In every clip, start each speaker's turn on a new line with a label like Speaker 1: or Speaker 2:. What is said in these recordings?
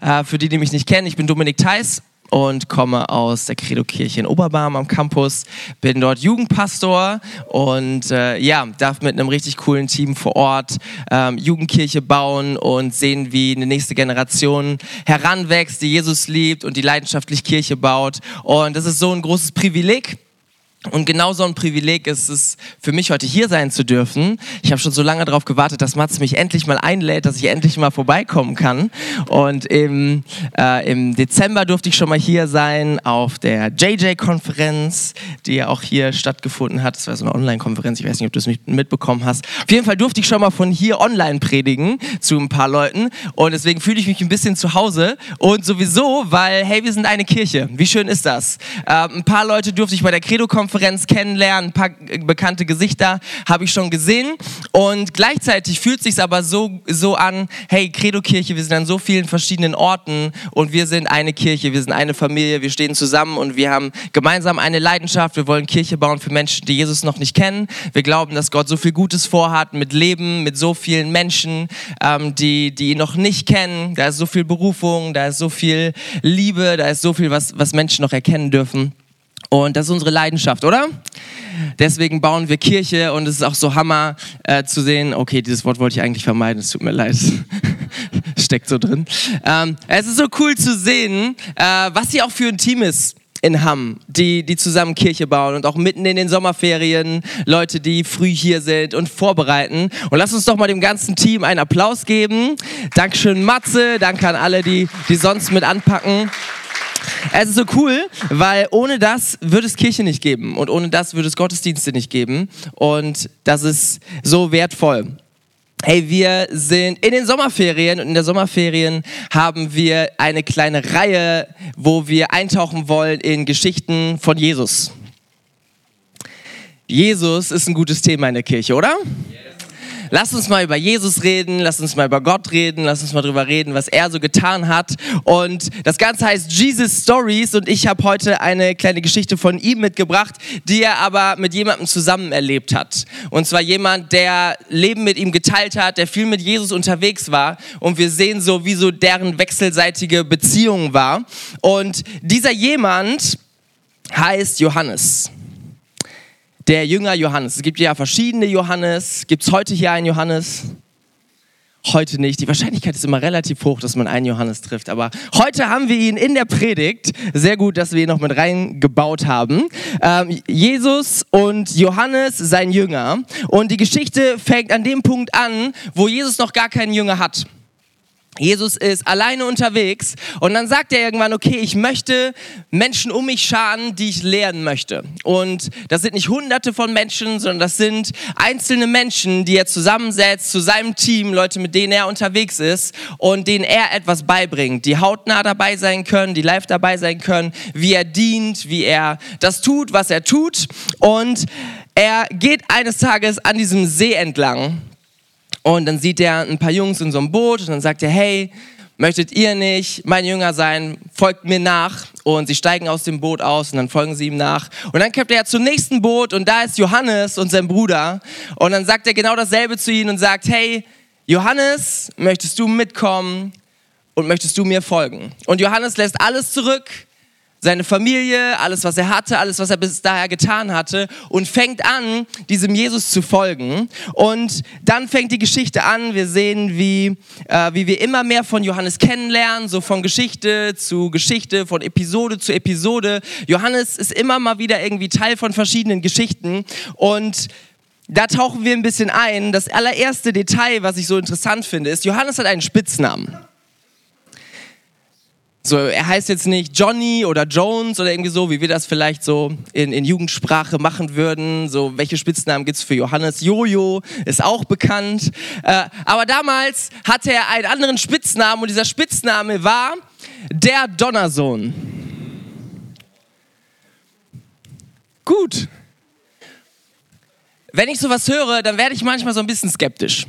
Speaker 1: Äh, für die, die mich nicht kennen, ich bin Dominik Theis und komme aus der Credo-Kirche in Oberbarm am Campus, bin dort Jugendpastor und äh, ja, darf mit einem richtig coolen Team vor Ort ähm, Jugendkirche bauen und sehen, wie eine nächste Generation heranwächst, die Jesus liebt und die leidenschaftlich Kirche baut. Und das ist so ein großes Privileg und genau so ein Privileg ist es für mich, heute hier sein zu dürfen. Ich habe schon so lange darauf gewartet, dass Mats mich endlich mal einlädt, dass ich endlich mal vorbeikommen kann. Und im, äh, im Dezember durfte ich schon mal hier sein auf der JJ-Konferenz, die ja auch hier stattgefunden hat. Das war so eine Online-Konferenz, ich weiß nicht, ob du es mitbekommen hast. Auf jeden Fall durfte ich schon mal von hier online predigen zu ein paar Leuten. Und deswegen fühle ich mich ein bisschen zu Hause. Und sowieso, weil, hey, wir sind eine Kirche. Wie schön ist das? Äh, ein paar Leute durfte ich bei der Credo-Konferenz Konferenz kennenlernen, ein paar bekannte Gesichter habe ich schon gesehen und gleichzeitig fühlt sich aber so so an, hey Credo Kirche, wir sind an so vielen verschiedenen Orten und wir sind eine Kirche, wir sind eine Familie, wir stehen zusammen und wir haben gemeinsam eine Leidenschaft, wir wollen Kirche bauen für Menschen, die Jesus noch nicht kennen. Wir glauben, dass Gott so viel Gutes vorhat mit Leben, mit so vielen Menschen, ähm, die die ihn noch nicht kennen. Da ist so viel Berufung, da ist so viel Liebe, da ist so viel, was was Menschen noch erkennen dürfen. Und das ist unsere Leidenschaft, oder? Deswegen bauen wir Kirche und es ist auch so Hammer äh, zu sehen. Okay, dieses Wort wollte ich eigentlich vermeiden, es tut mir leid. Steckt so drin. Ähm, es ist so cool zu sehen, äh, was hier auch für ein Team ist in Hamm, die, die zusammen Kirche bauen und auch mitten in den Sommerferien Leute, die früh hier sind und vorbereiten. Und lass uns doch mal dem ganzen Team einen Applaus geben. Dankeschön Matze, danke an alle, die, die sonst mit anpacken. Es ist so cool, weil ohne das würde es Kirche nicht geben und ohne das würde es Gottesdienste nicht geben und das ist so wertvoll. Hey, wir sind in den Sommerferien und in der Sommerferien haben wir eine kleine Reihe, wo wir eintauchen wollen in Geschichten von Jesus. Jesus ist ein gutes Thema in der Kirche, oder? Yeah. Lass uns mal über Jesus reden, lass uns mal über Gott reden, lass uns mal drüber reden, was er so getan hat. Und das Ganze heißt Jesus Stories und ich habe heute eine kleine Geschichte von ihm mitgebracht, die er aber mit jemandem zusammen erlebt hat. Und zwar jemand, der Leben mit ihm geteilt hat, der viel mit Jesus unterwegs war. Und wir sehen so, wie so deren wechselseitige Beziehung war. Und dieser jemand heißt Johannes der Jünger Johannes. Es gibt ja verschiedene Johannes. Gibt es heute hier einen Johannes? Heute nicht. Die Wahrscheinlichkeit ist immer relativ hoch, dass man einen Johannes trifft. Aber heute haben wir ihn in der Predigt. Sehr gut, dass wir ihn noch mit reingebaut haben. Ähm, Jesus und Johannes, sein Jünger. Und die Geschichte fängt an dem Punkt an, wo Jesus noch gar keinen Jünger hat. Jesus ist alleine unterwegs und dann sagt er irgendwann, okay, ich möchte Menschen um mich scharen, die ich lehren möchte. Und das sind nicht hunderte von Menschen, sondern das sind einzelne Menschen, die er zusammensetzt zu seinem Team, Leute, mit denen er unterwegs ist und denen er etwas beibringt, die hautnah dabei sein können, die live dabei sein können, wie er dient, wie er das tut, was er tut. Und er geht eines Tages an diesem See entlang und dann sieht er ein paar Jungs in so einem Boot und dann sagt er, hey, möchtet ihr nicht mein Jünger sein, folgt mir nach. Und sie steigen aus dem Boot aus und dann folgen sie ihm nach. Und dann kommt er zum nächsten Boot und da ist Johannes und sein Bruder. Und dann sagt er genau dasselbe zu ihnen und sagt, hey, Johannes, möchtest du mitkommen und möchtest du mir folgen? Und Johannes lässt alles zurück, seine Familie, alles, was er hatte, alles, was er bis daher getan hatte und fängt an, diesem Jesus zu folgen. Und dann fängt die Geschichte an. Wir sehen, wie, äh, wie wir immer mehr von Johannes kennenlernen, so von Geschichte zu Geschichte, von Episode zu Episode. Johannes ist immer mal wieder irgendwie Teil von verschiedenen Geschichten und da tauchen wir ein bisschen ein. Das allererste Detail, was ich so interessant finde, ist, Johannes hat einen Spitznamen. So, er heißt jetzt nicht Johnny oder Jones oder irgendwie so, wie wir das vielleicht so in, in Jugendsprache machen würden. So, welche Spitznamen gibt es für Johannes? Jojo ist auch bekannt. Äh, aber damals hatte er einen anderen Spitznamen und dieser Spitzname war der Donnersohn. Gut. Wenn ich sowas höre, dann werde ich manchmal so ein bisschen skeptisch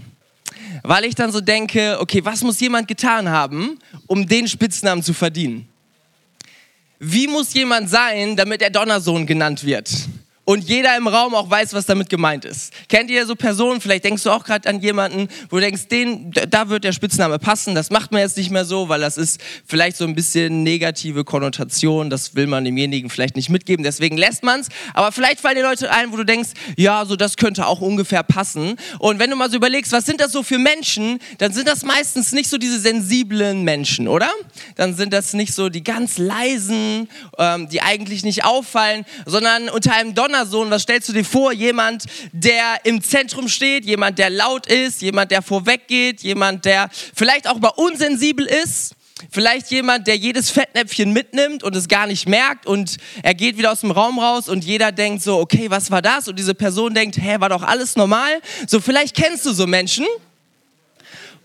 Speaker 1: weil ich dann so denke, okay, was muss jemand getan haben, um den Spitznamen zu verdienen? Wie muss jemand sein, damit er Donnersohn genannt wird? Und jeder im Raum auch weiß, was damit gemeint ist. Kennt ihr so Personen? Vielleicht denkst du auch gerade an jemanden, wo du denkst, den, da wird der Spitzname passen. Das macht man jetzt nicht mehr so, weil das ist vielleicht so ein bisschen negative Konnotation. Das will man demjenigen vielleicht nicht mitgeben. Deswegen lässt man es. Aber vielleicht fallen dir Leute ein, wo du denkst, ja, so das könnte auch ungefähr passen. Und wenn du mal so überlegst, was sind das so für Menschen, dann sind das meistens nicht so diese sensiblen Menschen, oder? Dann sind das nicht so die ganz leisen, ähm, die eigentlich nicht auffallen, sondern unter einem Donnersohn, was stellst du dir vor? Jemand, der im Zentrum steht, jemand, der laut ist, jemand, der vorweggeht, jemand, der vielleicht auch mal unsensibel ist. Vielleicht jemand, der jedes Fettnäpfchen mitnimmt und es gar nicht merkt und er geht wieder aus dem Raum raus und jeder denkt so, okay, was war das? Und diese Person denkt, hä, war doch alles normal? So, vielleicht kennst du so Menschen.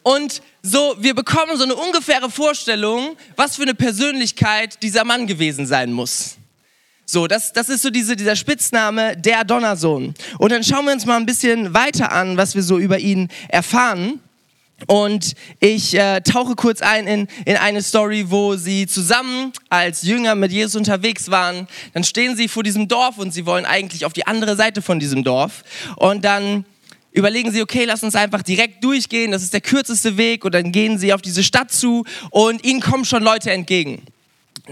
Speaker 1: Und so, wir bekommen so eine ungefähre Vorstellung, was für eine Persönlichkeit dieser Mann gewesen sein muss. So, das, das ist so diese, dieser Spitzname, der Donnersohn. Und dann schauen wir uns mal ein bisschen weiter an, was wir so über ihn erfahren. Und ich äh, tauche kurz ein in, in eine Story, wo sie zusammen als Jünger mit Jesus unterwegs waren. Dann stehen sie vor diesem Dorf und sie wollen eigentlich auf die andere Seite von diesem Dorf. Und dann überlegen sie, okay, lass uns einfach direkt durchgehen, das ist der kürzeste Weg. Und dann gehen sie auf diese Stadt zu und ihnen kommen schon Leute entgegen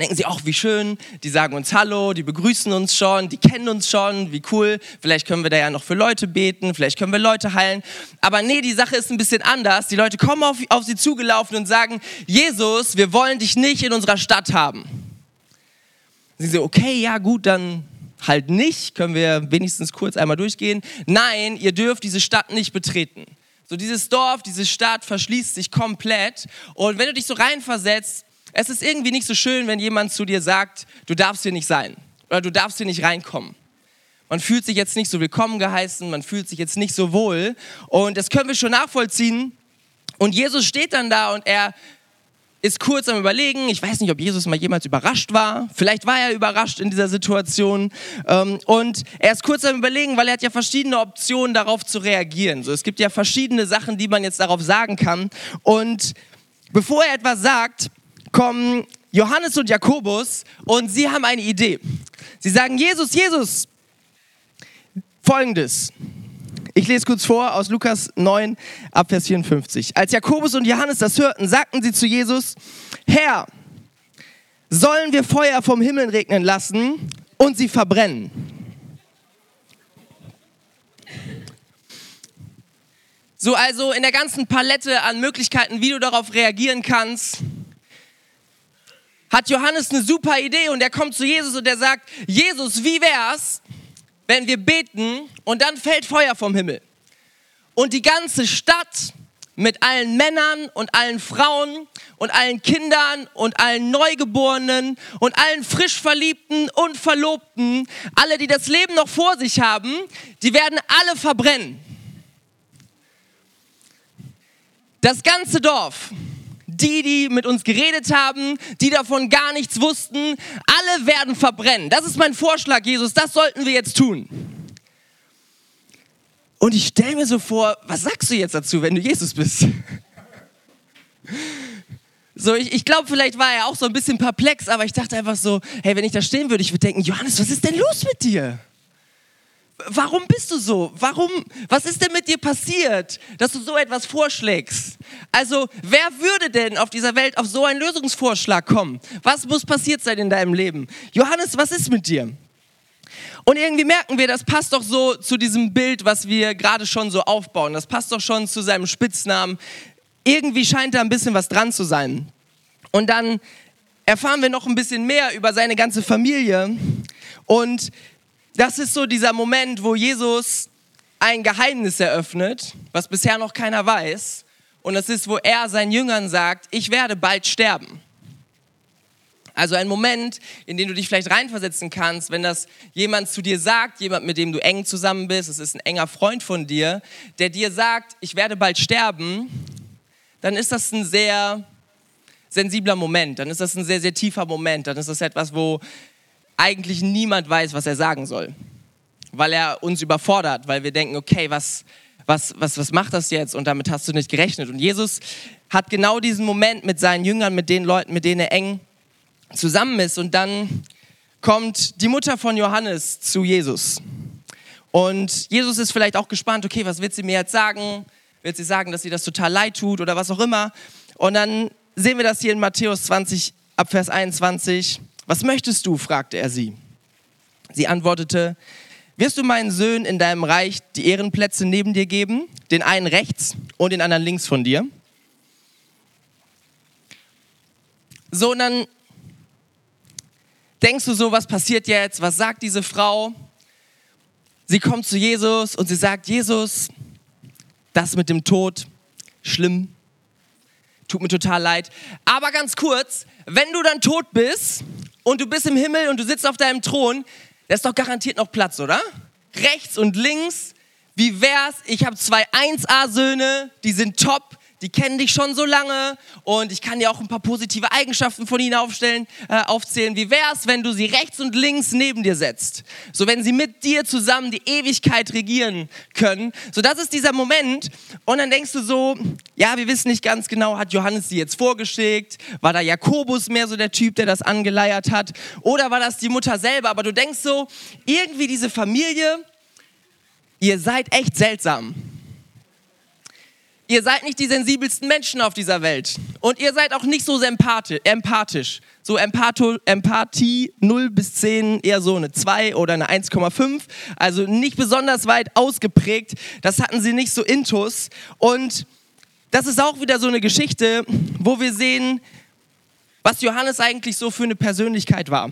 Speaker 1: denken sie, ach, wie schön, die sagen uns Hallo, die begrüßen uns schon, die kennen uns schon, wie cool, vielleicht können wir da ja noch für Leute beten, vielleicht können wir Leute heilen. Aber nee, die Sache ist ein bisschen anders. Die Leute kommen auf, auf sie zugelaufen und sagen, Jesus, wir wollen dich nicht in unserer Stadt haben. Sie so, okay, ja gut, dann halt nicht, können wir wenigstens kurz einmal durchgehen. Nein, ihr dürft diese Stadt nicht betreten. So dieses Dorf, diese Stadt verschließt sich komplett. Und wenn du dich so reinversetzt, es ist irgendwie nicht so schön, wenn jemand zu dir sagt, du darfst hier nicht sein oder du darfst hier nicht reinkommen. Man fühlt sich jetzt nicht so willkommen geheißen, man fühlt sich jetzt nicht so wohl und das können wir schon nachvollziehen. Und Jesus steht dann da und er ist kurz am Überlegen. Ich weiß nicht, ob Jesus mal jemals überrascht war. Vielleicht war er überrascht in dieser Situation. Ähm, und er ist kurz am Überlegen, weil er hat ja verschiedene Optionen, darauf zu reagieren. So, es gibt ja verschiedene Sachen, die man jetzt darauf sagen kann. Und bevor er etwas sagt, kommen Johannes und Jakobus und sie haben eine Idee. Sie sagen, Jesus, Jesus, folgendes. Ich lese kurz vor aus Lukas 9, Abvers 54. Als Jakobus und Johannes das hörten, sagten sie zu Jesus, Herr, sollen wir Feuer vom Himmel regnen lassen und sie verbrennen? So, also in der ganzen Palette an Möglichkeiten, wie du darauf reagieren kannst, hat Johannes eine super Idee und er kommt zu Jesus und er sagt, Jesus, wie wär's, wenn wir beten und dann fällt Feuer vom Himmel? Und die ganze Stadt mit allen Männern und allen Frauen und allen Kindern und allen Neugeborenen und allen frisch Verliebten und Verlobten, alle, die das Leben noch vor sich haben, die werden alle verbrennen. Das ganze Dorf die, die mit uns geredet haben, die davon gar nichts wussten, alle werden verbrennen. Das ist mein Vorschlag, Jesus, das sollten wir jetzt tun. Und ich stelle mir so vor, was sagst du jetzt dazu, wenn du Jesus bist? So, ich, ich glaube, vielleicht war er auch so ein bisschen perplex, aber ich dachte einfach so, hey, wenn ich da stehen würde, ich würde denken, Johannes, was ist denn los mit dir? Warum bist du so? Warum? Was ist denn mit dir passiert, dass du so etwas vorschlägst? Also, wer würde denn auf dieser Welt auf so einen Lösungsvorschlag kommen? Was muss passiert sein in deinem Leben? Johannes, was ist mit dir? Und irgendwie merken wir, das passt doch so zu diesem Bild, was wir gerade schon so aufbauen. Das passt doch schon zu seinem Spitznamen. Irgendwie scheint da ein bisschen was dran zu sein. Und dann erfahren wir noch ein bisschen mehr über seine ganze Familie. Und das ist so dieser Moment, wo Jesus ein Geheimnis eröffnet, was bisher noch keiner weiß. Und das ist, wo er seinen Jüngern sagt, ich werde bald sterben. Also ein Moment, in den du dich vielleicht reinversetzen kannst, wenn das jemand zu dir sagt, jemand, mit dem du eng zusammen bist, es ist ein enger Freund von dir, der dir sagt, ich werde bald sterben, dann ist das ein sehr sensibler Moment, dann ist das ein sehr, sehr tiefer Moment, dann ist das etwas, wo eigentlich niemand weiß, was er sagen soll, weil er uns überfordert, weil wir denken, okay, was, was, was, was macht das jetzt? Und damit hast du nicht gerechnet. Und Jesus hat genau diesen Moment mit seinen Jüngern, mit den Leuten, mit denen er eng zusammen ist. Und dann kommt die Mutter von Johannes zu Jesus. Und Jesus ist vielleicht auch gespannt, okay, was wird sie mir jetzt sagen? Wird sie sagen, dass sie das total leid tut oder was auch immer? Und dann sehen wir das hier in Matthäus 20, ab Vers 21. Was möchtest du? fragte er sie. Sie antwortete, wirst du meinen Söhnen in deinem Reich die Ehrenplätze neben dir geben, den einen rechts und den anderen links von dir? So, und dann denkst du so, was passiert jetzt? Was sagt diese Frau? Sie kommt zu Jesus und sie sagt, Jesus, das mit dem Tod, schlimm, tut mir total leid. Aber ganz kurz, wenn du dann tot bist und du bist im Himmel und du sitzt auf deinem Thron, da ist doch garantiert noch Platz, oder? Rechts und links. Wie wär's? Ich habe zwei 1A-Söhne, die sind top die kennen dich schon so lange und ich kann dir auch ein paar positive Eigenschaften von ihnen aufstellen, äh, aufzählen. Wie wär's, wenn du sie rechts und links neben dir setzt? So, wenn sie mit dir zusammen die Ewigkeit regieren können. So, das ist dieser Moment. Und dann denkst du so, ja, wir wissen nicht ganz genau, hat Johannes sie jetzt vorgeschickt? War da Jakobus mehr so der Typ, der das angeleiert hat? Oder war das die Mutter selber? Aber du denkst so, irgendwie diese Familie, ihr seid echt seltsam. Ihr seid nicht die sensibelsten Menschen auf dieser Welt. Und ihr seid auch nicht so empathisch. So Empatho, Empathie 0 bis 10 eher so eine 2 oder eine 1,5. Also nicht besonders weit ausgeprägt. Das hatten sie nicht so intus. Und das ist auch wieder so eine Geschichte, wo wir sehen, was Johannes eigentlich so für eine Persönlichkeit war.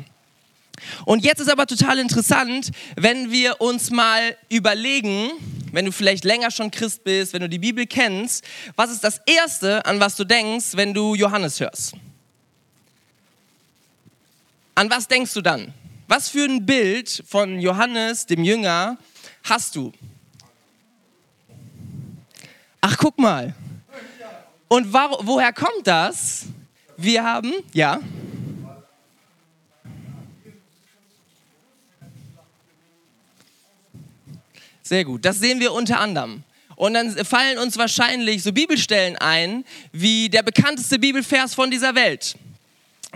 Speaker 1: Und jetzt ist aber total interessant, wenn wir uns mal überlegen, wenn du vielleicht länger schon Christ bist, wenn du die Bibel kennst, was ist das Erste, an was du denkst, wenn du Johannes hörst? An was denkst du dann? Was für ein Bild von Johannes, dem Jünger, hast du? Ach, guck mal. Und woher kommt das? Wir haben, ja. Sehr gut. Das sehen wir unter anderem. Und dann fallen uns wahrscheinlich so Bibelstellen ein, wie der bekannteste Bibelvers von dieser Welt.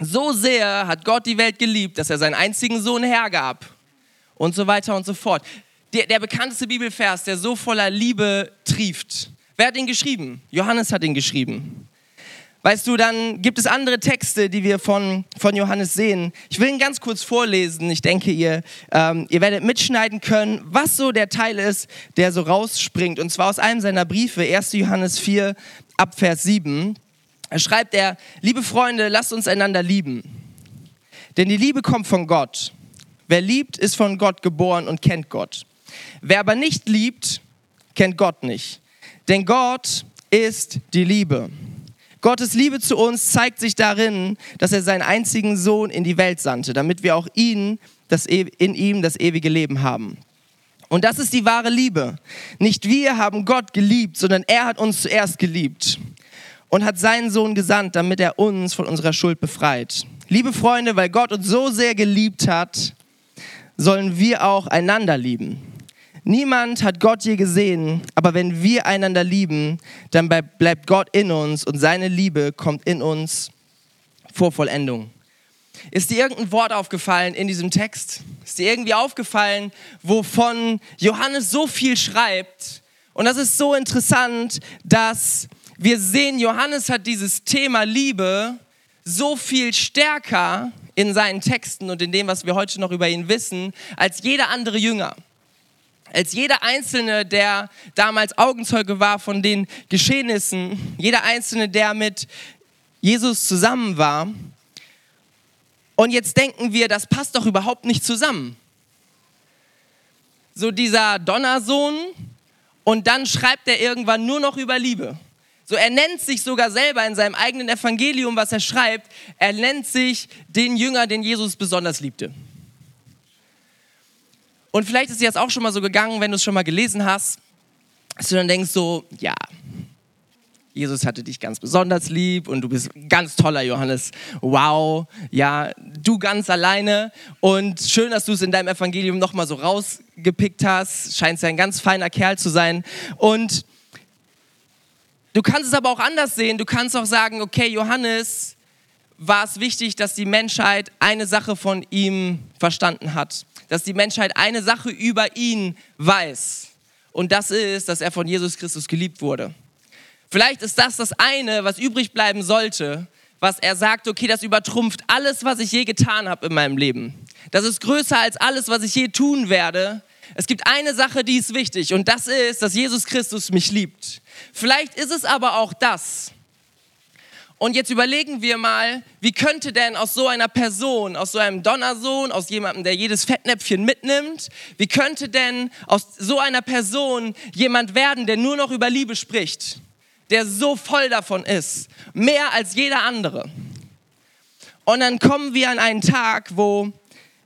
Speaker 1: So sehr hat Gott die Welt geliebt, dass er seinen einzigen Sohn hergab. Und so weiter und so fort. Der, der bekannteste Bibelvers, der so voller Liebe trieft. Wer hat ihn geschrieben? Johannes hat ihn geschrieben. Weißt du, dann gibt es andere Texte, die wir von, von Johannes sehen. Ich will ihn ganz kurz vorlesen. Ich denke, ihr, ähm, ihr werdet mitschneiden können, was so der Teil ist, der so rausspringt. Und zwar aus einem seiner Briefe, 1. Johannes 4, ab Vers 7. Da schreibt er, liebe Freunde, lasst uns einander lieben. Denn die Liebe kommt von Gott. Wer liebt, ist von Gott geboren und kennt Gott. Wer aber nicht liebt, kennt Gott nicht. Denn Gott ist die Liebe. Gottes Liebe zu uns zeigt sich darin, dass er seinen einzigen Sohn in die Welt sandte, damit wir auch ihn, das, e-, in ihm das ewige Leben haben. Und das ist die wahre Liebe. Nicht wir haben Gott geliebt, sondern er hat uns zuerst geliebt und hat seinen Sohn gesandt, damit er uns von unserer Schuld befreit. Liebe Freunde, weil Gott uns so sehr geliebt hat, sollen wir auch einander lieben. Niemand hat Gott je gesehen, aber wenn wir einander lieben, dann bleibt Gott in uns und seine Liebe kommt in uns vor Vollendung. Ist dir irgendein Wort aufgefallen in diesem Text? Ist dir irgendwie aufgefallen, wovon Johannes so viel schreibt? Und das ist so interessant, dass wir sehen, Johannes hat dieses Thema Liebe so viel stärker in seinen Texten und in dem, was wir heute noch über ihn wissen, als jeder andere Jünger als jeder Einzelne, der damals Augenzeuge war von den Geschehnissen, jeder Einzelne, der mit Jesus zusammen war. Und jetzt denken wir, das passt doch überhaupt nicht zusammen. So dieser Donnersohn und dann schreibt er irgendwann nur noch über Liebe. So, er nennt sich sogar selber in seinem eigenen Evangelium, was er schreibt, er nennt sich den Jünger, den Jesus besonders liebte. Und vielleicht ist dir das auch schon mal so gegangen, wenn du es schon mal gelesen hast, dass du dann denkst so, ja, Jesus hatte dich ganz besonders lieb und du bist ganz toller Johannes. Wow, ja, du ganz alleine und schön, dass du es in deinem Evangelium nochmal so rausgepickt hast. Scheint ja ein ganz feiner Kerl zu sein. Und du kannst es aber auch anders sehen. Du kannst auch sagen, okay, Johannes war es wichtig, dass die Menschheit eine Sache von ihm verstanden hat. Dass die Menschheit eine Sache über ihn weiß. Und das ist, dass er von Jesus Christus geliebt wurde. Vielleicht ist das das eine, was übrig bleiben sollte, was er sagt, okay, das übertrumpft alles, was ich je getan habe in meinem Leben. Das ist größer als alles, was ich je tun werde. Es gibt eine Sache, die ist wichtig und das ist, dass Jesus Christus mich liebt. Vielleicht ist es aber auch das, und jetzt überlegen wir mal, wie könnte denn aus so einer Person, aus so einem Donnersohn, aus jemandem, der jedes Fettnäpfchen mitnimmt, wie könnte denn aus so einer Person jemand werden, der nur noch über Liebe spricht, der so voll davon ist, mehr als jeder andere? Und dann kommen wir an einen Tag, wo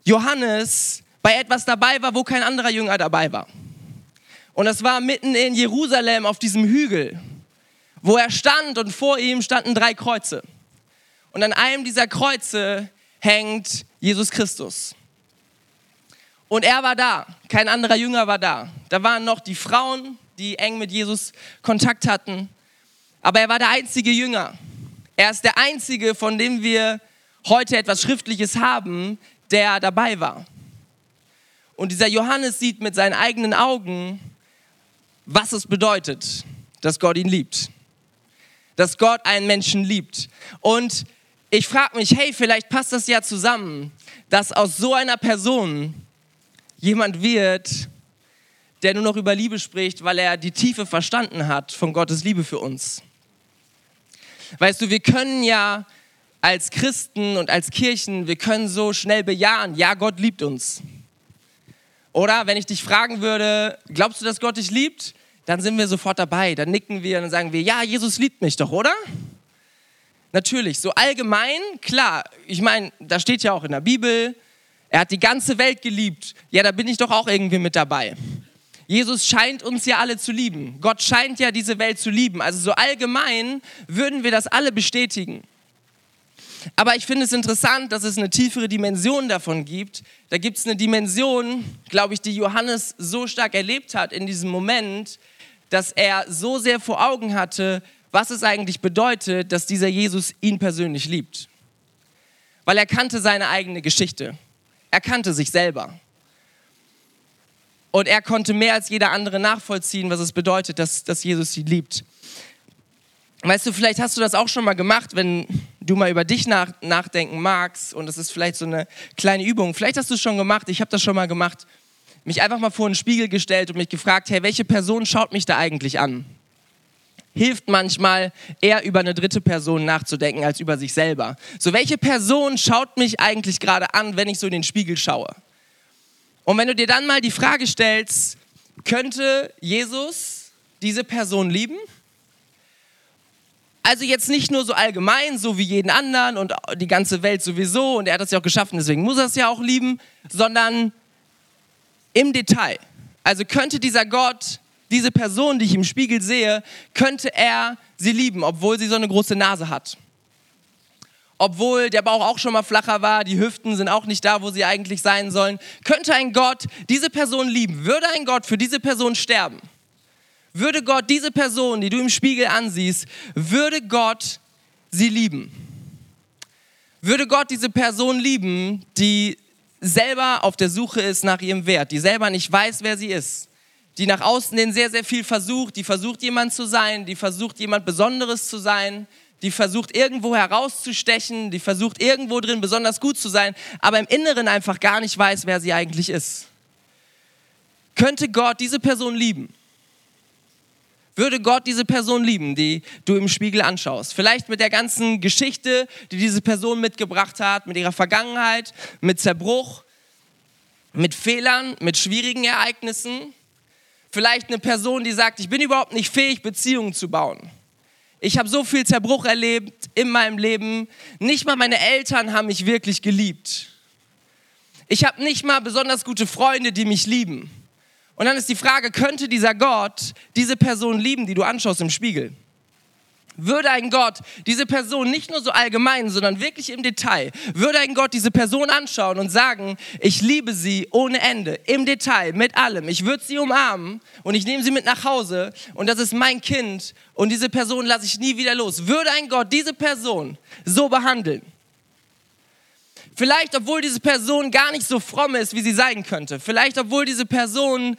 Speaker 1: Johannes bei etwas dabei war, wo kein anderer Jünger dabei war. Und das war mitten in Jerusalem auf diesem Hügel wo er stand und vor ihm standen drei Kreuze. Und an einem dieser Kreuze hängt Jesus Christus. Und er war da, kein anderer Jünger war da. Da waren noch die Frauen, die eng mit Jesus Kontakt hatten. Aber er war der einzige Jünger. Er ist der einzige, von dem wir heute etwas Schriftliches haben, der dabei war. Und dieser Johannes sieht mit seinen eigenen Augen, was es bedeutet, dass Gott ihn liebt dass Gott einen Menschen liebt. Und ich frage mich, hey, vielleicht passt das ja zusammen, dass aus so einer Person jemand wird, der nur noch über Liebe spricht, weil er die Tiefe verstanden hat von Gottes Liebe für uns. Weißt du, wir können ja als Christen und als Kirchen, wir können so schnell bejahen, ja, Gott liebt uns. Oder wenn ich dich fragen würde, glaubst du, dass Gott dich liebt? Dann sind wir sofort dabei. Dann nicken wir und sagen wir, ja, Jesus liebt mich doch, oder? Natürlich, so allgemein, klar. Ich meine, da steht ja auch in der Bibel, er hat die ganze Welt geliebt. Ja, da bin ich doch auch irgendwie mit dabei. Jesus scheint uns ja alle zu lieben. Gott scheint ja diese Welt zu lieben. Also so allgemein würden wir das alle bestätigen. Aber ich finde es interessant, dass es eine tiefere Dimension davon gibt. Da gibt es eine Dimension, glaube ich, die Johannes so stark erlebt hat in diesem Moment, dass er so sehr vor Augen hatte, was es eigentlich bedeutet, dass dieser Jesus ihn persönlich liebt. Weil er kannte seine eigene Geschichte. Er kannte sich selber. Und er konnte mehr als jeder andere nachvollziehen, was es bedeutet, dass, dass Jesus sie liebt. Weißt du, vielleicht hast du das auch schon mal gemacht, wenn du mal über dich nach, nachdenken magst. Und das ist vielleicht so eine kleine Übung. Vielleicht hast du es schon gemacht. Ich habe das schon mal gemacht mich einfach mal vor einen Spiegel gestellt und mich gefragt, hey, welche Person schaut mich da eigentlich an? Hilft manchmal eher über eine dritte Person nachzudenken als über sich selber. So, welche Person schaut mich eigentlich gerade an, wenn ich so in den Spiegel schaue? Und wenn du dir dann mal die Frage stellst, könnte Jesus diese Person lieben? Also jetzt nicht nur so allgemein, so wie jeden anderen und die ganze Welt sowieso und er hat das ja auch geschaffen, deswegen muss er es ja auch lieben, sondern im Detail. Also könnte dieser Gott, diese Person, die ich im Spiegel sehe, könnte er sie lieben, obwohl sie so eine große Nase hat. Obwohl der Bauch auch schon mal flacher war, die Hüften sind auch nicht da, wo sie eigentlich sein sollen. Könnte ein Gott diese Person lieben? Würde ein Gott für diese Person sterben? Würde Gott diese Person, die du im Spiegel ansiehst, würde Gott sie lieben? Würde Gott diese Person lieben, die selber auf der Suche ist nach ihrem Wert, die selber nicht weiß, wer sie ist, die nach außen hin sehr, sehr viel versucht, die versucht jemand zu sein, die versucht jemand Besonderes zu sein, die versucht irgendwo herauszustechen, die versucht irgendwo drin besonders gut zu sein, aber im Inneren einfach gar nicht weiß, wer sie eigentlich ist. Könnte Gott diese Person lieben? Würde Gott diese Person lieben, die du im Spiegel anschaust? Vielleicht mit der ganzen Geschichte, die diese Person mitgebracht hat, mit ihrer Vergangenheit, mit Zerbruch, mit Fehlern, mit schwierigen Ereignissen. Vielleicht eine Person, die sagt, ich bin überhaupt nicht fähig, Beziehungen zu bauen. Ich habe so viel Zerbruch erlebt in meinem Leben. Nicht mal meine Eltern haben mich wirklich geliebt. Ich habe nicht mal besonders gute Freunde, die mich lieben. Und dann ist die Frage, könnte dieser Gott diese Person lieben, die du anschaust im Spiegel? Würde ein Gott diese Person nicht nur so allgemein, sondern wirklich im Detail, würde ein Gott diese Person anschauen und sagen, ich liebe sie ohne Ende, im Detail, mit allem. Ich würde sie umarmen und ich nehme sie mit nach Hause und das ist mein Kind und diese Person lasse ich nie wieder los. Würde ein Gott diese Person so behandeln? Vielleicht, obwohl diese Person gar nicht so fromm ist, wie sie sein könnte. Vielleicht, obwohl diese Person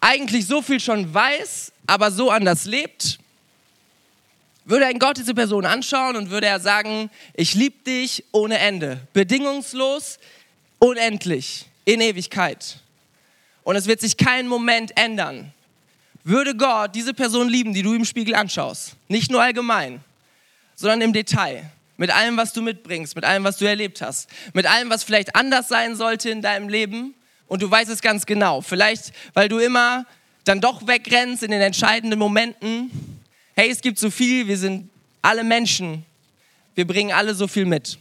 Speaker 1: eigentlich so viel schon weiß, aber so anders lebt. Würde ein Gott diese Person anschauen und würde er sagen, ich liebe dich ohne Ende, bedingungslos, unendlich, in Ewigkeit. Und es wird sich kein Moment ändern. Würde Gott diese Person lieben, die du im Spiegel anschaust, nicht nur allgemein, sondern im Detail, mit allem, was du mitbringst, mit allem, was du erlebt hast, mit allem, was vielleicht anders sein sollte in deinem Leben und du weißt es ganz genau. Vielleicht, weil du immer dann doch wegrennst in den entscheidenden Momenten. Hey, es gibt so viel, wir sind alle Menschen, wir bringen alle so viel mit.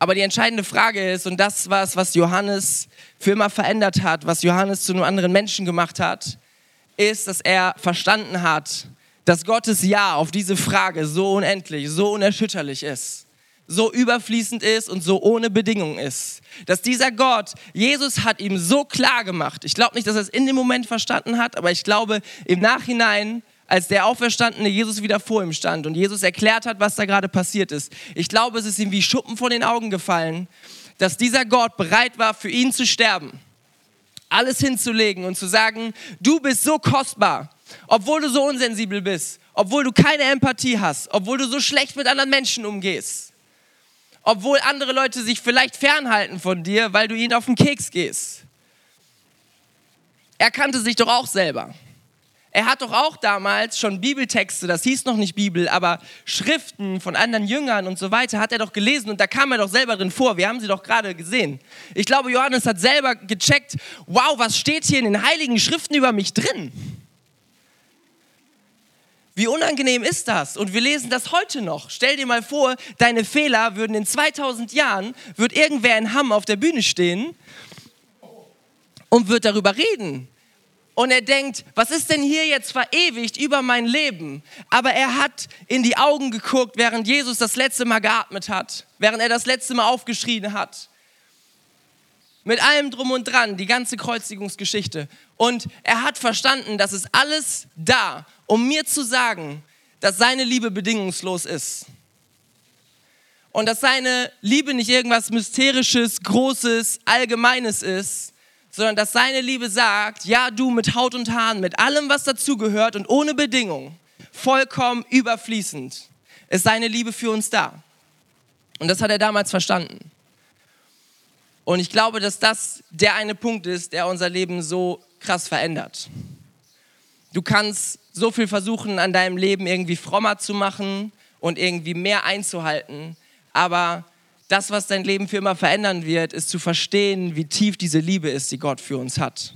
Speaker 1: Aber die entscheidende Frage ist, und das war es, was Johannes für immer verändert hat, was Johannes zu einem anderen Menschen gemacht hat, ist, dass er verstanden hat, dass Gottes Ja auf diese Frage so unendlich, so unerschütterlich ist, so überfließend ist und so ohne Bedingungen ist. Dass dieser Gott, Jesus hat ihm so klar gemacht. Ich glaube nicht, dass er es in dem Moment verstanden hat, aber ich glaube im Nachhinein, als der auferstandene Jesus wieder vor ihm stand und Jesus erklärt hat, was da gerade passiert ist. Ich glaube, es ist ihm wie Schuppen von den Augen gefallen, dass dieser Gott bereit war, für ihn zu sterben, alles hinzulegen und zu sagen, du bist so kostbar, obwohl du so unsensibel bist, obwohl du keine Empathie hast, obwohl du so schlecht mit anderen Menschen umgehst, obwohl andere Leute sich vielleicht fernhalten von dir, weil du ihnen auf den Keks gehst. Er kannte sich doch auch selber. Er hat doch auch damals schon Bibeltexte, das hieß noch nicht Bibel, aber Schriften von anderen Jüngern und so weiter hat er doch gelesen und da kam er doch selber drin vor. Wir haben sie doch gerade gesehen. Ich glaube, Johannes hat selber gecheckt, wow, was steht hier in den heiligen Schriften über mich drin? Wie unangenehm ist das? Und wir lesen das heute noch. Stell dir mal vor, deine Fehler würden in 2000 Jahren, wird irgendwer in Hamm auf der Bühne stehen und wird darüber reden. Und er denkt, was ist denn hier jetzt verewigt über mein Leben? Aber er hat in die Augen geguckt, während Jesus das letzte Mal geatmet hat, während er das letzte Mal aufgeschrien hat. Mit allem drum und dran, die ganze Kreuzigungsgeschichte. Und er hat verstanden, dass es alles da um mir zu sagen, dass seine Liebe bedingungslos ist. Und dass seine Liebe nicht irgendwas Mysterisches, Großes, Allgemeines ist, sondern dass seine Liebe sagt, ja, du mit Haut und Haaren, mit allem, was dazugehört und ohne Bedingung, vollkommen überfließend, ist seine Liebe für uns da. Und das hat er damals verstanden. Und ich glaube, dass das der eine Punkt ist, der unser Leben so krass verändert. Du kannst so viel versuchen, an deinem Leben irgendwie frommer zu machen und irgendwie mehr einzuhalten. Aber das, was dein Leben für immer verändern wird, ist zu verstehen, wie tief diese Liebe ist, die Gott für uns hat.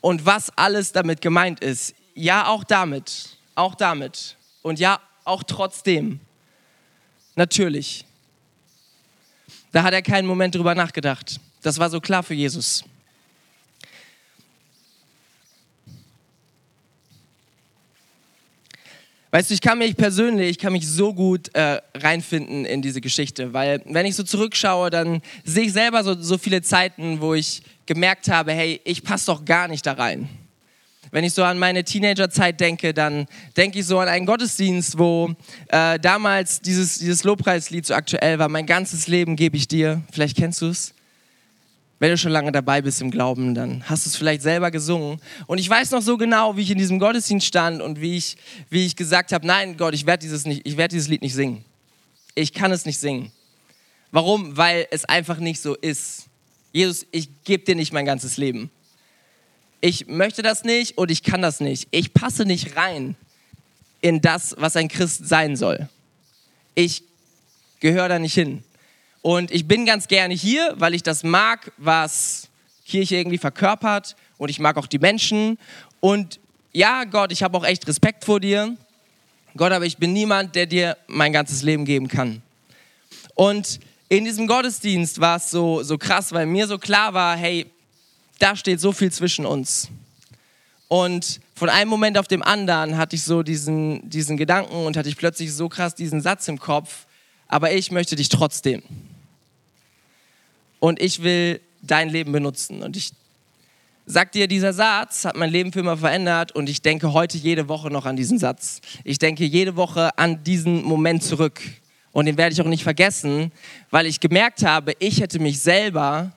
Speaker 1: Und was alles damit gemeint ist. Ja, auch damit. Auch damit. Und ja, auch trotzdem. Natürlich. Da hat er keinen Moment drüber nachgedacht. Das war so klar für Jesus. Weißt du, ich kann mich persönlich, ich kann mich so gut äh, reinfinden in diese Geschichte, weil wenn ich so zurückschaue, dann sehe ich selber so, so viele Zeiten, wo ich gemerkt habe, hey, ich passe doch gar nicht da rein. Wenn ich so an meine Teenagerzeit denke, dann denke ich so an einen Gottesdienst, wo äh, damals dieses, dieses Lobpreislied so aktuell war, mein ganzes Leben gebe ich dir. Vielleicht kennst du es wenn du schon lange dabei bist im Glauben, dann hast du es vielleicht selber gesungen. Und ich weiß noch so genau, wie ich in diesem Gottesdienst stand und wie ich, wie ich gesagt habe, nein Gott, ich werde dieses, werd dieses Lied nicht singen. Ich kann es nicht singen. Warum? Weil es einfach nicht so ist. Jesus, ich gebe dir nicht mein ganzes Leben. Ich möchte das nicht und ich kann das nicht. Ich passe nicht rein in das, was ein Christ sein soll. Ich gehöre da nicht hin. Und ich bin ganz gerne hier, weil ich das mag, was Kirche irgendwie verkörpert. Und ich mag auch die Menschen. Und ja, Gott, ich habe auch echt Respekt vor dir. Gott, aber ich bin niemand, der dir mein ganzes Leben geben kann. Und in diesem Gottesdienst war es so, so krass, weil mir so klar war, hey, da steht so viel zwischen uns. Und von einem Moment auf dem anderen hatte ich so diesen, diesen Gedanken und hatte ich plötzlich so krass diesen Satz im Kopf, aber ich möchte dich trotzdem. Und ich will dein Leben benutzen. Und ich sagt dir, dieser Satz hat mein Leben für immer verändert und ich denke heute jede Woche noch an diesen Satz. Ich denke jede Woche an diesen Moment zurück. Und den werde ich auch nicht vergessen, weil ich gemerkt habe, ich hätte mich selber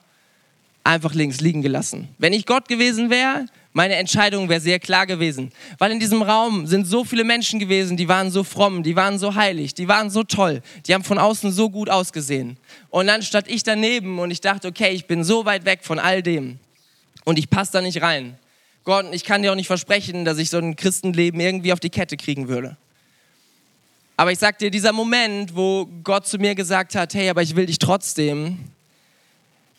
Speaker 1: einfach links liegen gelassen. Wenn ich Gott gewesen wäre, meine Entscheidung wäre sehr klar gewesen. Weil in diesem Raum sind so viele Menschen gewesen, die waren so fromm, die waren so heilig, die waren so toll, die haben von außen so gut ausgesehen. Und dann stand ich daneben und ich dachte, okay, ich bin so weit weg von all dem und ich passe da nicht rein. Gott, ich kann dir auch nicht versprechen, dass ich so ein Christenleben irgendwie auf die Kette kriegen würde. Aber ich sag dir, dieser Moment, wo Gott zu mir gesagt hat, hey, aber ich will dich trotzdem,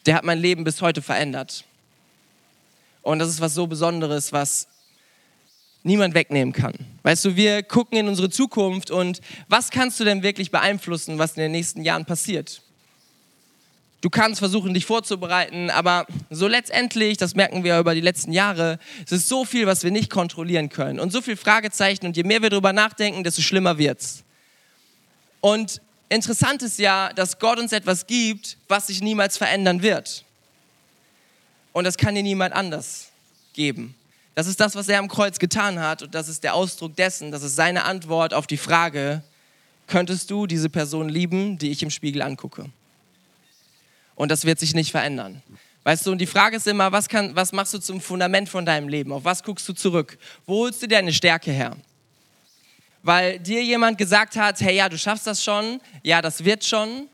Speaker 1: der hat mein Leben bis heute verändert. Und das ist was so Besonderes, was niemand wegnehmen kann. Weißt du, wir gucken in unsere Zukunft und was kannst du denn wirklich beeinflussen, was in den nächsten Jahren passiert? Du kannst versuchen, dich vorzubereiten, aber so letztendlich, das merken wir über die letzten Jahre, es ist so viel, was wir nicht kontrollieren können und so viel Fragezeichen und je mehr wir darüber nachdenken, desto schlimmer wird's. Und interessant ist ja, dass Gott uns etwas gibt, was sich niemals verändern wird. Und das kann dir niemand anders geben. Das ist das, was er am Kreuz getan hat und das ist der Ausdruck dessen, das ist seine Antwort auf die Frage, könntest du diese Person lieben, die ich im Spiegel angucke? Und das wird sich nicht verändern. Weißt du, und die Frage ist immer, was, kann, was machst du zum Fundament von deinem Leben? Auf was guckst du zurück? Wo holst du deine Stärke her? Weil dir jemand gesagt hat, hey, ja, du schaffst das schon, ja, das wird schon.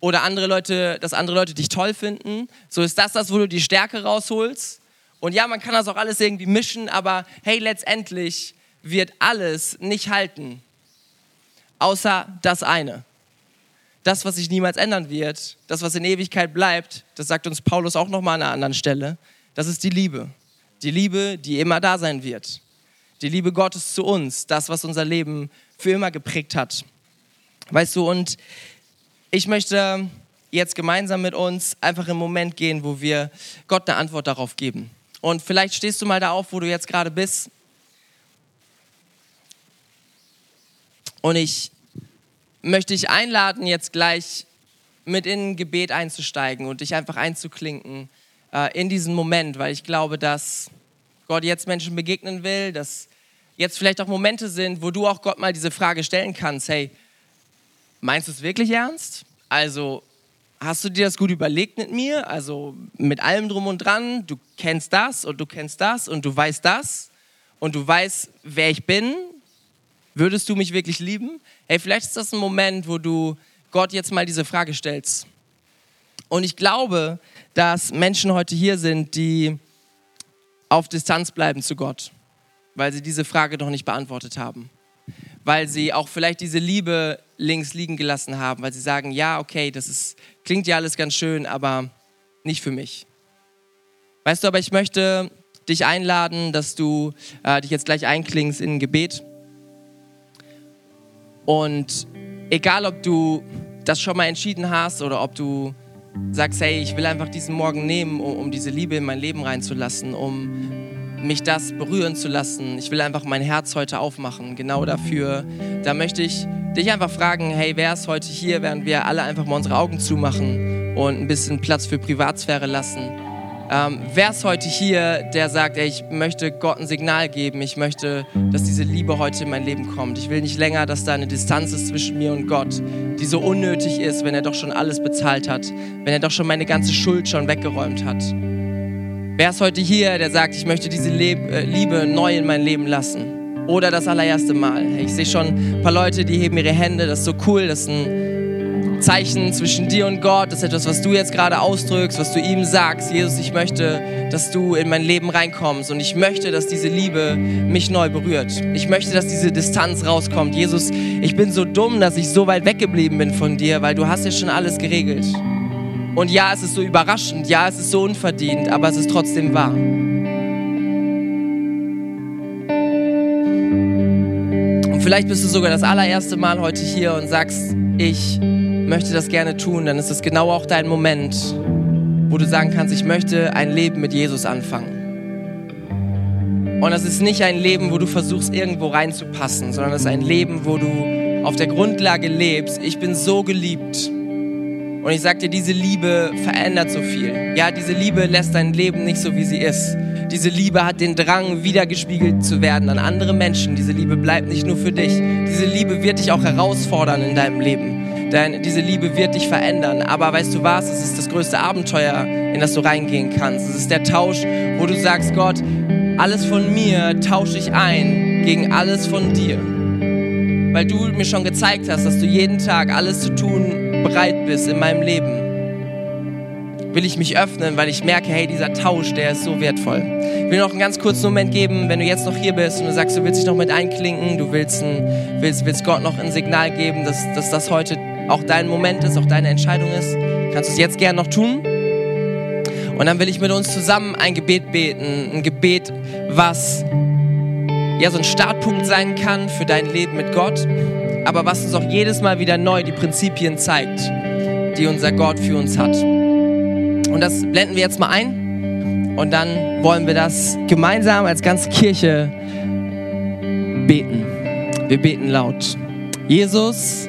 Speaker 1: Oder andere Leute, dass andere Leute dich toll finden. So ist das das, wo du die Stärke rausholst. Und ja, man kann das auch alles irgendwie mischen, aber hey, letztendlich wird alles nicht halten. Außer das eine das, was sich niemals ändern wird, das, was in Ewigkeit bleibt, das sagt uns Paulus auch nochmal an einer anderen Stelle, das ist die Liebe. Die Liebe, die immer da sein wird. Die Liebe Gottes zu uns, das, was unser Leben für immer geprägt hat. Weißt du, und ich möchte jetzt gemeinsam mit uns einfach im Moment gehen, wo wir Gott eine Antwort darauf geben. Und vielleicht stehst du mal da auf, wo du jetzt gerade bist. Und ich möchte ich einladen, jetzt gleich mit in ein Gebet einzusteigen und dich einfach einzuklinken äh, in diesen Moment, weil ich glaube, dass Gott jetzt Menschen begegnen will, dass jetzt vielleicht auch Momente sind, wo du auch Gott mal diese Frage stellen kannst, hey, meinst du es wirklich ernst? Also hast du dir das gut überlegt mit mir? Also mit allem drum und dran, du kennst das und du kennst das und du weißt das und du weißt, wer ich bin Würdest du mich wirklich lieben? Hey, vielleicht ist das ein Moment, wo du Gott jetzt mal diese Frage stellst. Und ich glaube, dass Menschen heute hier sind, die auf Distanz bleiben zu Gott, weil sie diese Frage noch nicht beantwortet haben. Weil sie auch vielleicht diese Liebe links liegen gelassen haben, weil sie sagen, ja, okay, das ist, klingt ja alles ganz schön, aber nicht für mich. Weißt du, aber ich möchte dich einladen, dass du äh, dich jetzt gleich einklingst in ein Gebet. Und egal, ob du das schon mal entschieden hast oder ob du sagst, hey, ich will einfach diesen Morgen nehmen, um, um diese Liebe in mein Leben reinzulassen, um mich das berühren zu lassen. Ich will einfach mein Herz heute aufmachen, genau dafür. Da möchte ich dich einfach fragen, hey, wer ist heute hier, während wir alle einfach mal unsere Augen zumachen und ein bisschen Platz für Privatsphäre lassen. Ähm, wer ist heute hier, der sagt, ey, ich möchte Gott ein Signal geben, ich möchte, dass diese Liebe heute in mein Leben kommt. Ich will nicht länger, dass da eine Distanz ist zwischen mir und Gott, die so unnötig ist, wenn er doch schon alles bezahlt hat, wenn er doch schon meine ganze Schuld schon weggeräumt hat. Wer ist heute hier, der sagt, ich möchte diese Leb äh, Liebe neu in mein Leben lassen? Oder das allererste Mal. Ich sehe schon ein paar Leute, die heben ihre Hände, das ist so cool, das ist ein Zeichen zwischen dir und Gott, das ist etwas, was du jetzt gerade ausdrückst, was du ihm sagst. Jesus, ich möchte, dass du in mein Leben reinkommst und ich möchte, dass diese Liebe mich neu berührt. Ich möchte, dass diese Distanz rauskommt. Jesus, ich bin so dumm, dass ich so weit weggeblieben bin von dir, weil du hast ja schon alles geregelt. Und ja, es ist so überraschend, ja, es ist so unverdient, aber es ist trotzdem wahr. Und vielleicht bist du sogar das allererste Mal heute hier und sagst, ich möchte das gerne tun, dann ist es genau auch dein Moment, wo du sagen kannst, ich möchte ein Leben mit Jesus anfangen. Und das ist nicht ein Leben, wo du versuchst, irgendwo reinzupassen, sondern es ist ein Leben, wo du auf der Grundlage lebst, ich bin so geliebt und Und ich sag dir, diese Liebe verändert so viel. Ja, diese Liebe lässt dein Leben nicht so, wie sie ist. Diese Liebe hat den Drang, wiedergespiegelt zu werden an andere Menschen. Diese Liebe bleibt nicht nur für dich. Diese Liebe wird dich auch herausfordern in deinem Leben. Denn diese Liebe wird dich verändern. Aber weißt du was? Es ist das größte Abenteuer, in das du reingehen kannst. Es ist der Tausch, wo du sagst, Gott, alles von mir tausche ich ein gegen alles von dir. Weil du mir schon gezeigt hast, dass du jeden Tag alles zu tun bereit bist in meinem Leben will ich mich öffnen, weil ich merke, hey, dieser Tausch, der ist so wertvoll. Ich will noch einen ganz kurzen Moment geben, wenn du jetzt noch hier bist und du sagst, du willst dich noch mit einklinken, du willst, ein, willst, willst Gott noch ein Signal geben, dass, dass das heute auch dein Moment ist, auch deine Entscheidung ist, kannst du es jetzt gerne noch tun. Und dann will ich mit uns zusammen ein Gebet beten, ein Gebet, was ja so ein Startpunkt sein kann für dein Leben mit Gott, aber was uns auch jedes Mal wieder neu die Prinzipien zeigt, die unser Gott für uns hat. Und das blenden wir jetzt mal ein. Und dann wollen wir das gemeinsam als ganze Kirche beten. Wir beten laut. Jesus,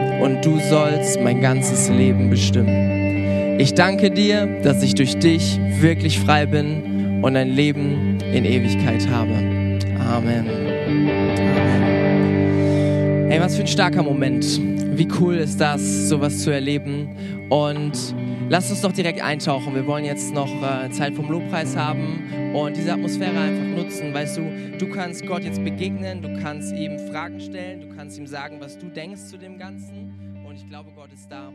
Speaker 1: und du sollst mein ganzes Leben bestimmen. Ich danke dir, dass ich durch dich wirklich frei bin und ein Leben in Ewigkeit habe. Amen. Hey, was für ein starker Moment. Wie cool ist das, sowas zu erleben. Und Lass uns doch direkt eintauchen. Wir wollen jetzt noch äh, Zeit vom Lobpreis haben und diese Atmosphäre einfach nutzen. Weißt du, du kannst Gott jetzt begegnen, du kannst ihm Fragen stellen, du kannst ihm sagen, was du denkst zu dem Ganzen. Und ich glaube, Gott ist da